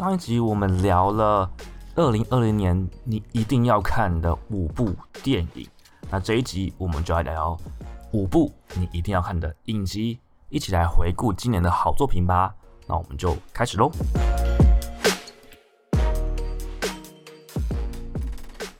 上一集我们聊了二零二零年你一定要看的五部电影，那这一集我们就来聊五部你一定要看的影集，一起来回顾今年的好作品吧。那我们就开始喽。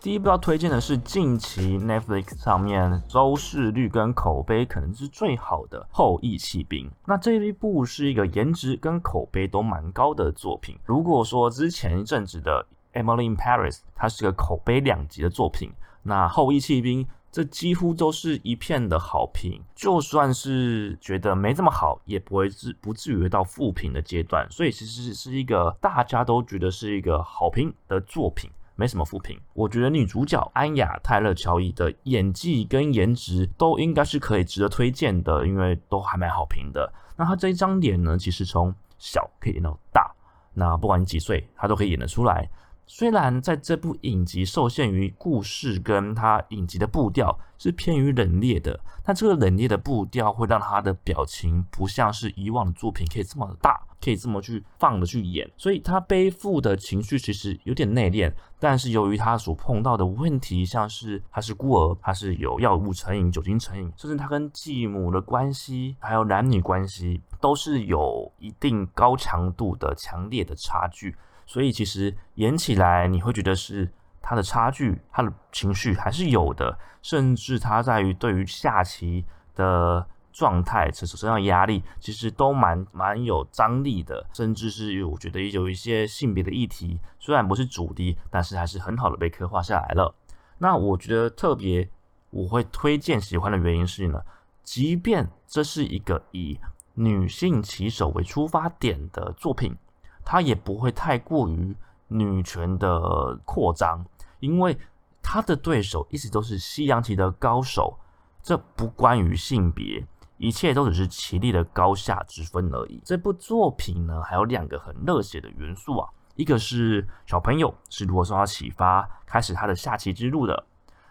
第一部要推荐的是近期 Netflix 上面收视率跟口碑可能是最好的《后羿弃兵》。那这一部是一个颜值跟口碑都蛮高的作品。如果说之前一阵子的《Emily in Paris》它是个口碑两极的作品，那《后羿弃兵》这几乎都是一片的好评。就算是觉得没这么好，也不会至不至于到负评的阶段。所以其实是一个大家都觉得是一个好评的作品。没什么负评，我觉得女主角安雅泰勒乔伊的演技跟颜值都应该是可以值得推荐的，因为都还蛮好评的。那她这一张脸呢，其实从小可以演到大，那不管你几岁，她都可以演得出来。虽然在这部影集受限于故事跟她影集的步调是偏于冷冽的，但这个冷冽的步调会让她的表情不像是以往的作品可以这么的大。可以这么去放的去演，所以他背负的情绪其实有点内敛，但是由于他所碰到的问题，像是他是孤儿，他是有药物成瘾、酒精成瘾，甚至他跟继母的关系，还有男女关系，都是有一定高强度的强烈的差距，所以其实演起来你会觉得是他的差距，他的情绪还是有的，甚至他在于对于下棋的。状态，身上压力其实都蛮蛮有张力的，甚至是有我觉得有一些性别的议题，虽然不是主题，但是还是很好的被刻画下来了。那我觉得特别我会推荐喜欢的原因是呢，即便这是一个以女性棋手为出发点的作品，它也不会太过于女权的扩张，因为他的对手一直都是西洋棋的高手，这不关于性别。一切都只是棋力的高下之分而已。这部作品呢，还有两个很热血的元素啊，一个是小朋友是如何受到启发，开始他的下棋之路的；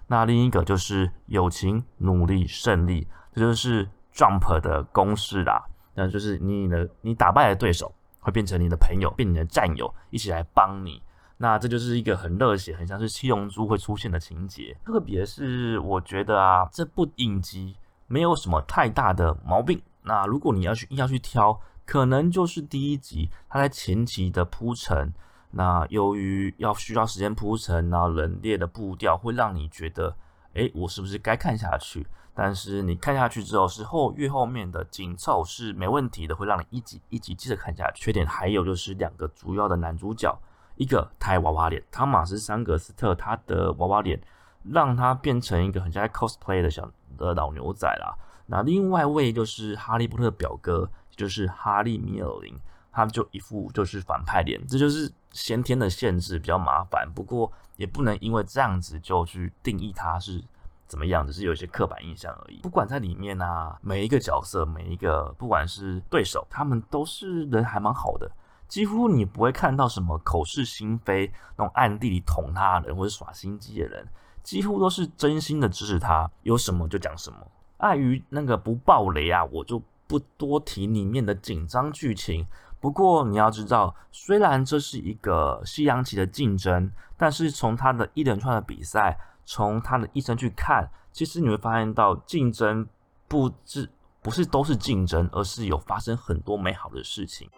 那另一个就是友情、努力、胜利，这就是 Jump 的公式啦。那就是你的你打败了对手，会变成你的朋友，变你的战友，一起来帮你。那这就是一个很热血，很像是七龙珠会出现的情节。特别是我觉得啊，这部影集。没有什么太大的毛病。那如果你要去硬要去挑，可能就是第一集它在前期的铺陈，那由于要需要时间铺陈，然后冷冽的步调会让你觉得，哎，我是不是该看下去？但是你看下去之后，是后越后面的紧凑是没问题的，会让你一集一集接着看下去。缺点还有就是两个主要的男主角，一个太娃娃脸，汤马斯·桑格斯特他的娃娃脸，让他变成一个很像 cosplay 的小。的老牛仔啦，那另外一位就是哈利波特的表哥，就是哈利米尔林，他就一副就是反派脸，这就是先天的限制，比较麻烦。不过也不能因为这样子就去定义他是怎么样，只是有一些刻板印象而已。不管在里面啊，每一个角色，每一个不管是对手，他们都是人还蛮好的，几乎你不会看到什么口是心非那种暗地里捅他人或者耍心机的人。几乎都是真心的支持他，有什么就讲什么。碍于那个不爆雷啊，我就不多提里面的紧张剧情。不过你要知道，虽然这是一个西洋棋的竞争，但是从他的一连串的比赛，从他的一生去看，其实你会发现到竞争不是不是都是竞争，而是有发生很多美好的事情。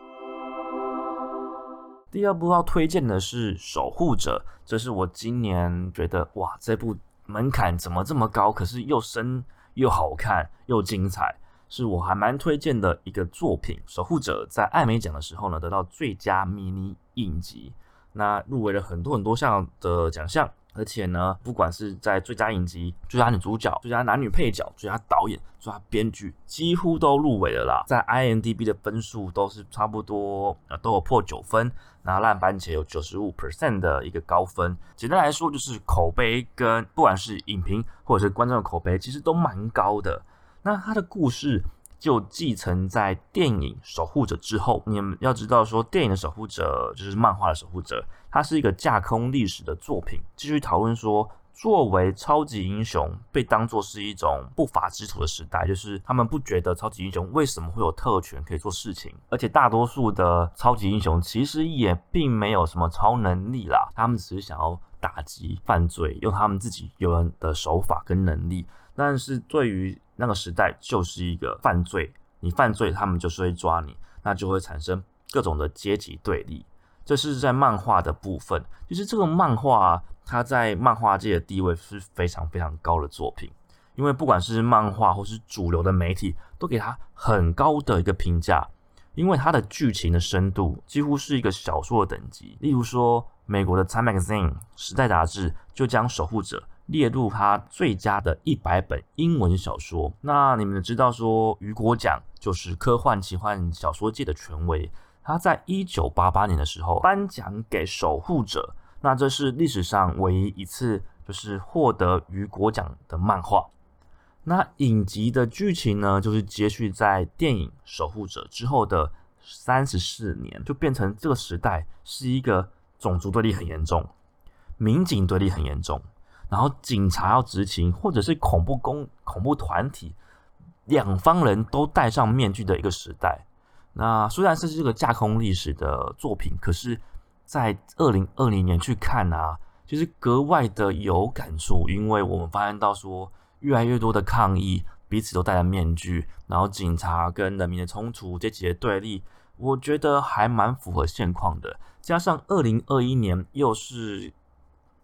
第二部要推荐的是《守护者》，这是我今年觉得哇，这部门槛怎么这么高？可是又深又好看又精彩，是我还蛮推荐的一个作品。《守护者》在艾美奖的时候呢，得到最佳迷你影集，那入围了很多很多项的奖项。而且呢，不管是在最佳影集、最佳女主角、最佳男女配角、最佳导演、最佳编剧，几乎都入围了啦。在 IMDB 的分数都是差不多，呃，都有破九分。那烂番茄有九十五 percent 的一个高分。简单来说，就是口碑跟不管是影评或者是观众的口碑，其实都蛮高的。那它的故事。就继承在电影《守护者》之后，你们要知道说，电影的《守护者》就是漫画的《守护者》，它是一个架空历史的作品，继续讨论说作为超级英雄被当作是一种不法之徒的时代，就是他们不觉得超级英雄为什么会有特权可以做事情，而且大多数的超级英雄其实也并没有什么超能力啦，他们只是想要打击犯罪，用他们自己有的手法跟能力。但是对于那个时代，就是一个犯罪，你犯罪，他们就是会抓你，那就会产生各种的阶级对立。这是在漫画的部分，就是这个漫画。它在漫画界的地位是非常非常高的作品，因为不管是漫画或是主流的媒体，都给它很高的一个评价，因为它的剧情的深度几乎是一个小说的等级。例如说，美国的《Time Magazine》时代杂志就将《守护者》列入他最佳的一百本英文小说。那你们知道说，雨果奖就是科幻奇幻小说界的权威，他在一九八八年的时候颁奖给《守护者》。那这是历史上唯一一次就是获得雨果奖的漫画。那影集的剧情呢，就是接续在电影《守护者》之后的三十四年，就变成这个时代是一个种族对立很严重、民警对立很严重，然后警察要执勤，或者是恐怖公恐怖团体，两方人都戴上面具的一个时代。那虽然是这个架空历史的作品，可是。在二零二零年去看啊，就是格外的有感触，因为我们发现到说，越来越多的抗议，彼此都戴了面具，然后警察跟人民的冲突，这几些对立，我觉得还蛮符合现况的。加上二零二一年又是，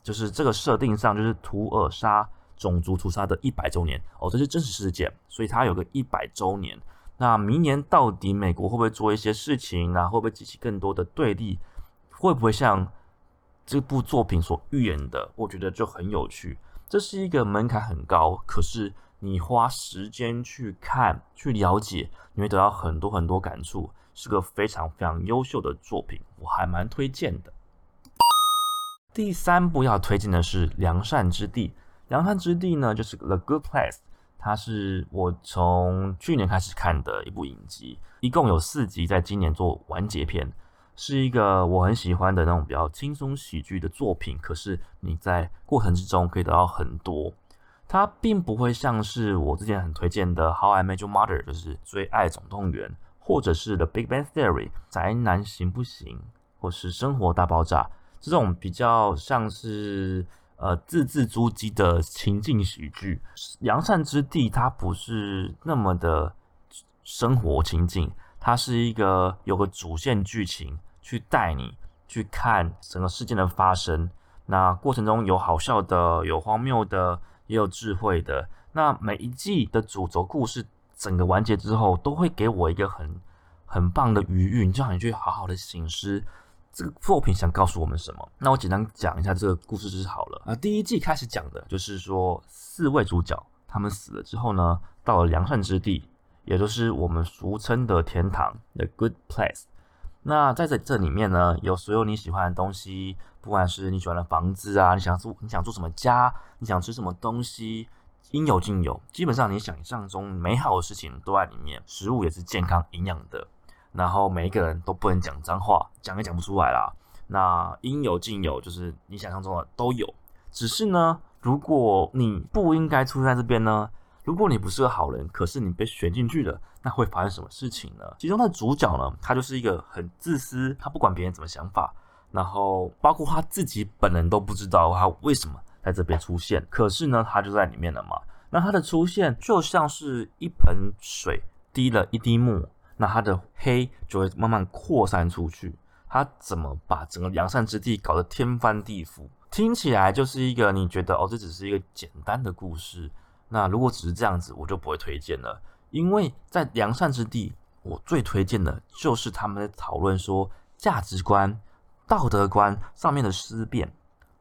就是这个设定上就是图尔沙种族屠杀的一百周年哦，这是真实事件，所以它有个一百周年。那明年到底美国会不会做一些事情啊？会不会激起更多的对立？会不会像这部作品所预言的？我觉得就很有趣。这是一个门槛很高，可是你花时间去看、去了解，你会得到很多很多感触。是个非常非常优秀的作品，我还蛮推荐的。第三部要推荐的是《良善之地》。《良善之地》呢，就是《The Good Place》，它是我从去年开始看的一部影集，一共有四集，在今年做完结篇。是一个我很喜欢的那种比较轻松喜剧的作品，可是你在过程之中可以得到很多。它并不会像是我之前很推荐的《How I Met Your Mother》，就是《追爱总动员》，或者是《The Big Bang Theory》宅男行不行，或是《生活大爆炸》这种比较像是呃字字珠玑的情境喜剧。《良善之地》它不是那么的生活情境，它是一个有个主线剧情。去带你去看整个事件的发生，那过程中有好笑的，有荒谬的，也有智慧的。那每一季的主轴故事整个完结之后，都会给我一个很很棒的余韵，就让你去好好的醒思这个作品想告诉我们什么。那我简单讲一下这个故事就是好了。啊，第一季开始讲的就是说四位主角他们死了之后呢，到了良善之地，也就是我们俗称的天堂，the good place。那在这这里面呢，有所有你喜欢的东西，不管是你喜欢的房子啊，你想住你想住什么家，你想吃什么东西，应有尽有。基本上你想象中美好的事情都在里面，食物也是健康营养的。然后每一个人都不能讲脏话，讲也讲不出来啦。那应有尽有，就是你想象中的都有。只是呢，如果你不应该出现在这边呢？如果你不是个好人，可是你被选进去了，那会发生什么事情呢？其中的主角呢，他就是一个很自私，他不管别人怎么想法，然后包括他自己本人都不知道他为什么在这边出现。可是呢，他就在里面了嘛。那他的出现就像是一盆水滴了一滴墨，那他的黑就会慢慢扩散出去。他怎么把整个良善之地搞得天翻地覆？听起来就是一个你觉得哦，这只是一个简单的故事。那如果只是这样子，我就不会推荐了，因为在良善之地，我最推荐的就是他们在讨论说价值观、道德观上面的思辨，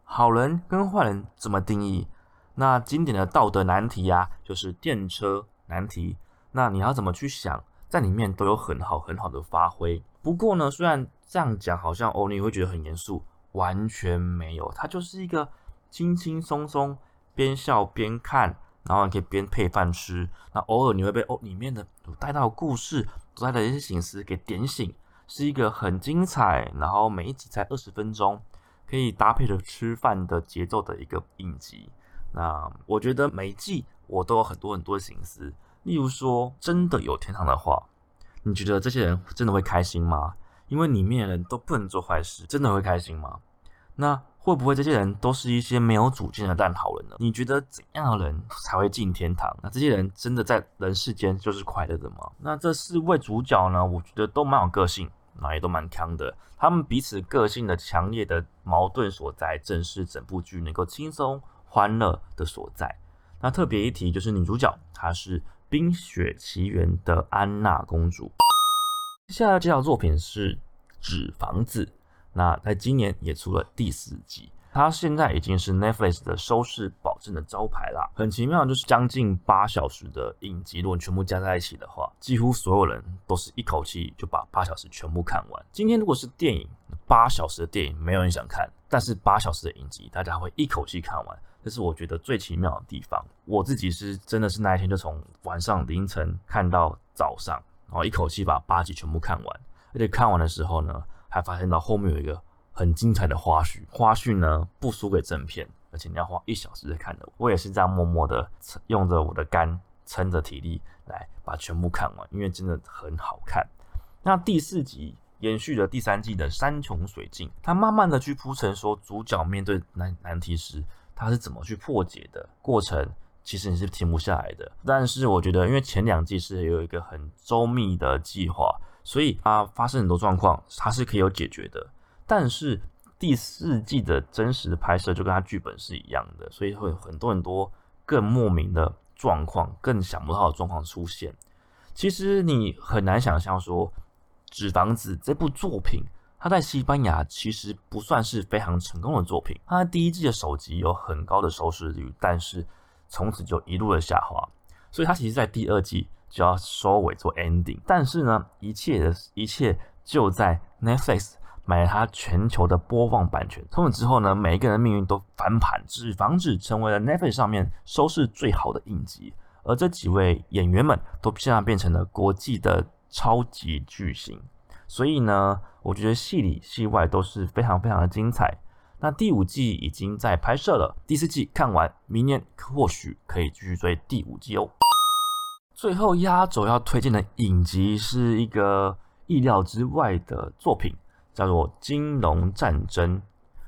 好人跟坏人怎么定义？那经典的道德难题啊，就是电车难题。那你要怎么去想，在里面都有很好很好的发挥。不过呢，虽然这样讲好像哦，你会觉得很严肃，完全没有，它就是一个轻轻松松，边笑边看。然后你可以边配饭吃，那偶尔你会被哦里面的带到故事，带的一些形式给点醒，是一个很精彩，然后每一集才二十分钟，可以搭配着吃饭的节奏的一个影集。那我觉得每季我都有很多很多的心思。例如说，真的有天堂的话，你觉得这些人真的会开心吗？因为里面的人都不能做坏事，真的会开心吗？那会不会这些人都是一些没有主见的烂好人呢？你觉得怎样的人才会进天堂？那这些人真的在人世间就是快乐的吗？那这四位主角呢？我觉得都蛮有个性，那也都蛮强的。他们彼此个性的强烈的矛盾所在，正是整部剧能够轻松欢乐的所在。那特别一提就是女主角，她是《冰雪奇缘》的安娜公主。接下来这套作品是《纸房子》，那在今年也出了第四季。它现在已经是 Netflix 的收视保证的招牌啦。很奇妙，就是将近八小时的影集，如果全部加在一起的话，几乎所有人都是一口气就把八小时全部看完。今天如果是电影，八小时的电影没有人想看，但是八小时的影集大家会一口气看完，这是我觉得最奇妙的地方。我自己是真的是那一天就从晚上凌晨看到早上。然后一口气把八集全部看完，而且看完的时候呢，还发现到后面有一个很精彩的花絮。花絮呢不输给正片，而且你要花一小时在看的。我也是这样默默的用着我的肝撑着体力来把全部看完，因为真的很好看。那第四集延续了第三季的山穷水尽，他慢慢的去铺陈说主角面对难难题时他是怎么去破解的过程。其实你是停不下来的，但是我觉得，因为前两季是有一个很周密的计划，所以它发生很多状况，它是可以有解决的。但是第四季的真实拍摄就跟它剧本是一样的，所以会有很多很多更莫名的状况，更想不到的状况出现。其实你很难想象说，《纸房子》这部作品，它在西班牙其实不算是非常成功的作品。它第一季的首集有很高的收视率，但是从此就一路的下滑，所以他其实，在第二季就要收尾做 ending。但是呢，一切的一切就在 Netflix 买了他全球的播放版权。从此之后呢，每一个人的命运都翻盘，纸房子成为了 Netflix 上面收视最好的影集。而这几位演员们都现在变成了国际的超级巨星。所以呢，我觉得戏里戏外都是非常非常的精彩。那第五季已经在拍摄了，第四季看完，明年或许可以继续追第五季哦。最后压轴要推荐的影集是一个意料之外的作品，叫做《金融战争》。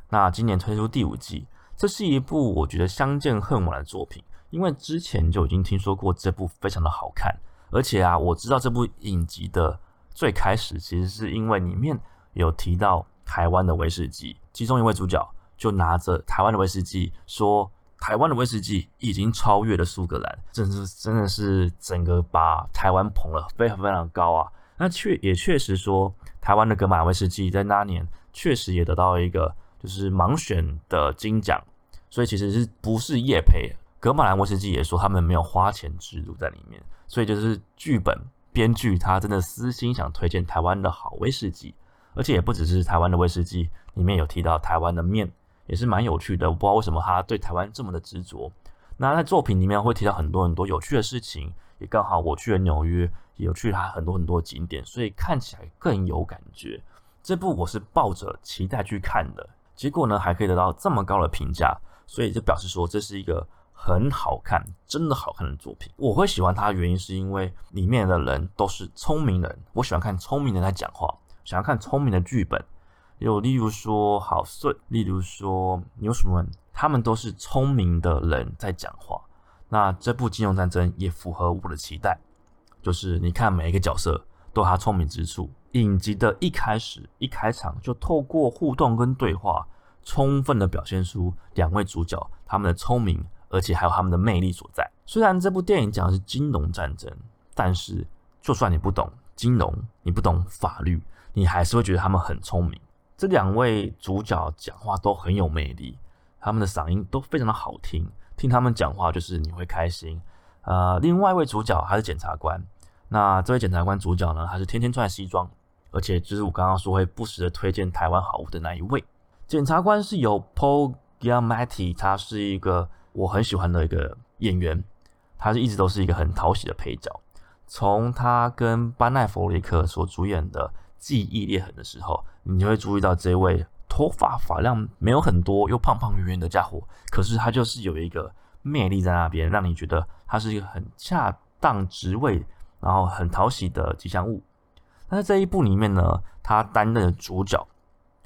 那今年推出第五季，这是一部我觉得相见恨晚的作品，因为之前就已经听说过这部非常的好看，而且啊，我知道这部影集的最开始其实是因为里面有提到。台湾的威士忌，其中一位主角就拿着台湾的威士忌说：“台湾的威士忌已经超越了苏格兰，真是真的是整个把台湾捧了非常非常高啊！”那确也确实说，台湾的格马威士忌在那年确实也得到一个就是盲选的金奖，所以其实是不是叶培格马兰威士忌也说他们没有花钱植入在里面，所以就是剧本编剧他真的私心想推荐台湾的好威士忌。而且也不只是台湾的威士忌，里面有提到台湾的面，也是蛮有趣的。我不知道为什么他对台湾这么的执着。那在作品里面会提到很多很多有趣的事情，也刚好我去了纽约，也有去他很多很多景点，所以看起来更有感觉。这部我是抱着期待去看的，结果呢还可以得到这么高的评价，所以就表示说这是一个很好看、真的好看的作品。我会喜欢它的原因是因为里面的人都是聪明人，我喜欢看聪明人在讲话。想要看聪明的剧本，有例如说郝顺，例如说牛什么，他们都是聪明的人在讲话。那这部《金融战争》也符合我的期待，就是你看每一个角色都有他聪明之处。影集的一开始一开场就透过互动跟对话，充分的表现出两位主角他们的聪明，而且还有他们的魅力所在。虽然这部电影讲的是金融战争，但是就算你不懂金融，你不懂法律。你还是会觉得他们很聪明。这两位主角讲话都很有魅力，他们的嗓音都非常的好听，听他们讲话就是你会开心。呃，另外一位主角还是检察官。那这位检察官主角呢，他是天天穿西装，而且就是我刚刚说会不时的推荐台湾好物的那一位。检察官是由 Paul Giamatti，他是一个我很喜欢的一个演员，他是一直都是一个很讨喜的配角。从他跟班奈弗雷克所主演的。记忆裂痕的时候，你就会注意到这位头发发量没有很多又胖胖圆圆的家伙，可是他就是有一个魅力在那边，让你觉得他是一个很恰当职位，然后很讨喜的吉祥物。但是这一部里面呢，他担任的主角，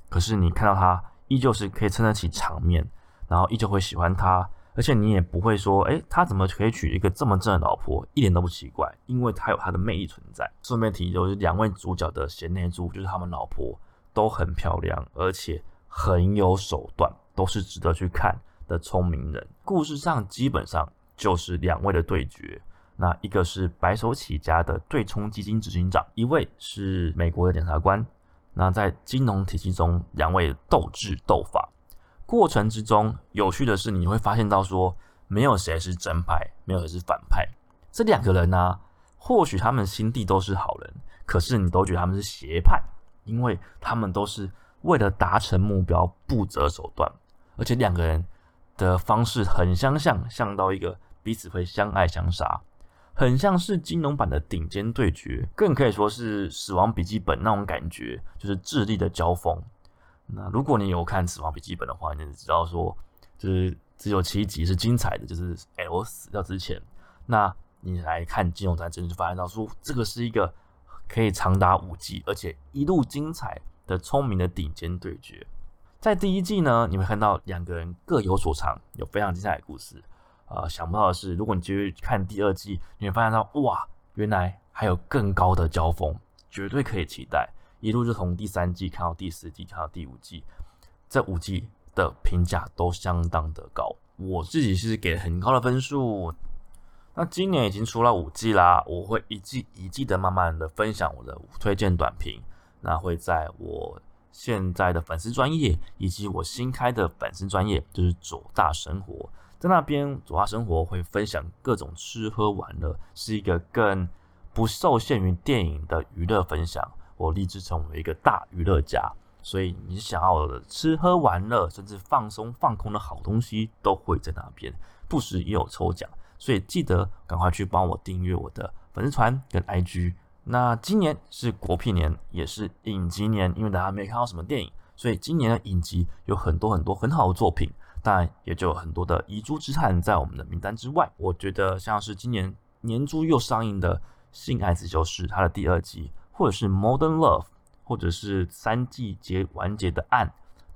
可是你看到他依旧是可以撑得起场面，然后依旧会喜欢他，而且你也不会说，哎，他怎么可以娶一个这么正的老婆，一点都不奇怪，因为他有他的魅力存在。顺便提就是两位主角的贤内助，就是他们老婆都很漂亮，而且很有手段，都是值得去看的聪明人。故事上基本上就是两位的对决。那一个是白手起家的对冲基金执行长，一位是美国的检察官。那在金融体系中，两位斗智斗法过程之中，有趣的是你会发现到说，没有谁是正派，没有谁是反派。这两个人呢，或许他们心地都是好人，可是你都觉得他们是邪派，因为他们都是为了达成目标不择手段，而且两个人的方式很相像，像到一个彼此会相爱相杀。很像是金融版的顶尖对决，更可以说是《死亡笔记本》那种感觉，就是智力的交锋。那如果你有看《死亡笔记本》的话，你就知道说，就是只有七集是精彩的，就是 L 死掉之前。那你来看金融战争，就发现到说，这个是一个可以长达五集，而且一路精彩的聪明的顶尖对决。在第一季呢，你会看到两个人各有所长，有非常精彩的故事。呃，想不到的是，如果你继续看第二季，你会发现到哇，原来还有更高的交锋，绝对可以期待。一路就从第三季看到第四季，看到第五季，这五季的评价都相当的高，我自己是给很高的分数。那今年已经出了五季啦，我会一季一季的慢慢的分享我的推荐短评，那会在我现在的粉丝专业以及我新开的粉丝专业，就是左大生活。在那边，左大生活会分享各种吃喝玩乐，是一个更不受限于电影的娱乐分享。我立志成为一个大娱乐家，所以你想要的吃喝玩乐，甚至放松放空的好东西，都会在那边。不时也有抽奖，所以记得赶快去帮我订阅我的粉丝团跟 IG。那今年是国片年，也是影集年，因为大家没看到什么电影，所以今年的影集有很多很多很好的作品。当然，也就有很多的遗珠之憾在我们的名单之外。我觉得像是今年年初又上映的《性爱自修室》它的第二季，或者是《Modern Love》，或者是三季结完结的《案》，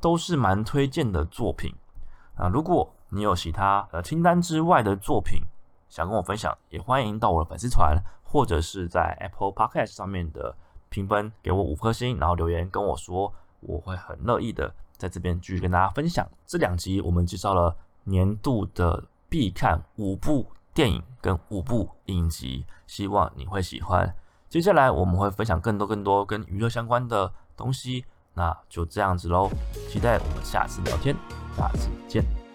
都是蛮推荐的作品啊。如果你有其他呃清单之外的作品想跟我分享，也欢迎到我的粉丝团，或者是在 Apple Podcast 上面的评分给我五颗星，然后留言跟我说，我会很乐意的。在这边继续跟大家分享这两集，我们介绍了年度的必看五部电影跟五部影集，希望你会喜欢。接下来我们会分享更多更多跟娱乐相关的东西，那就这样子喽，期待我们下次聊天，下次见。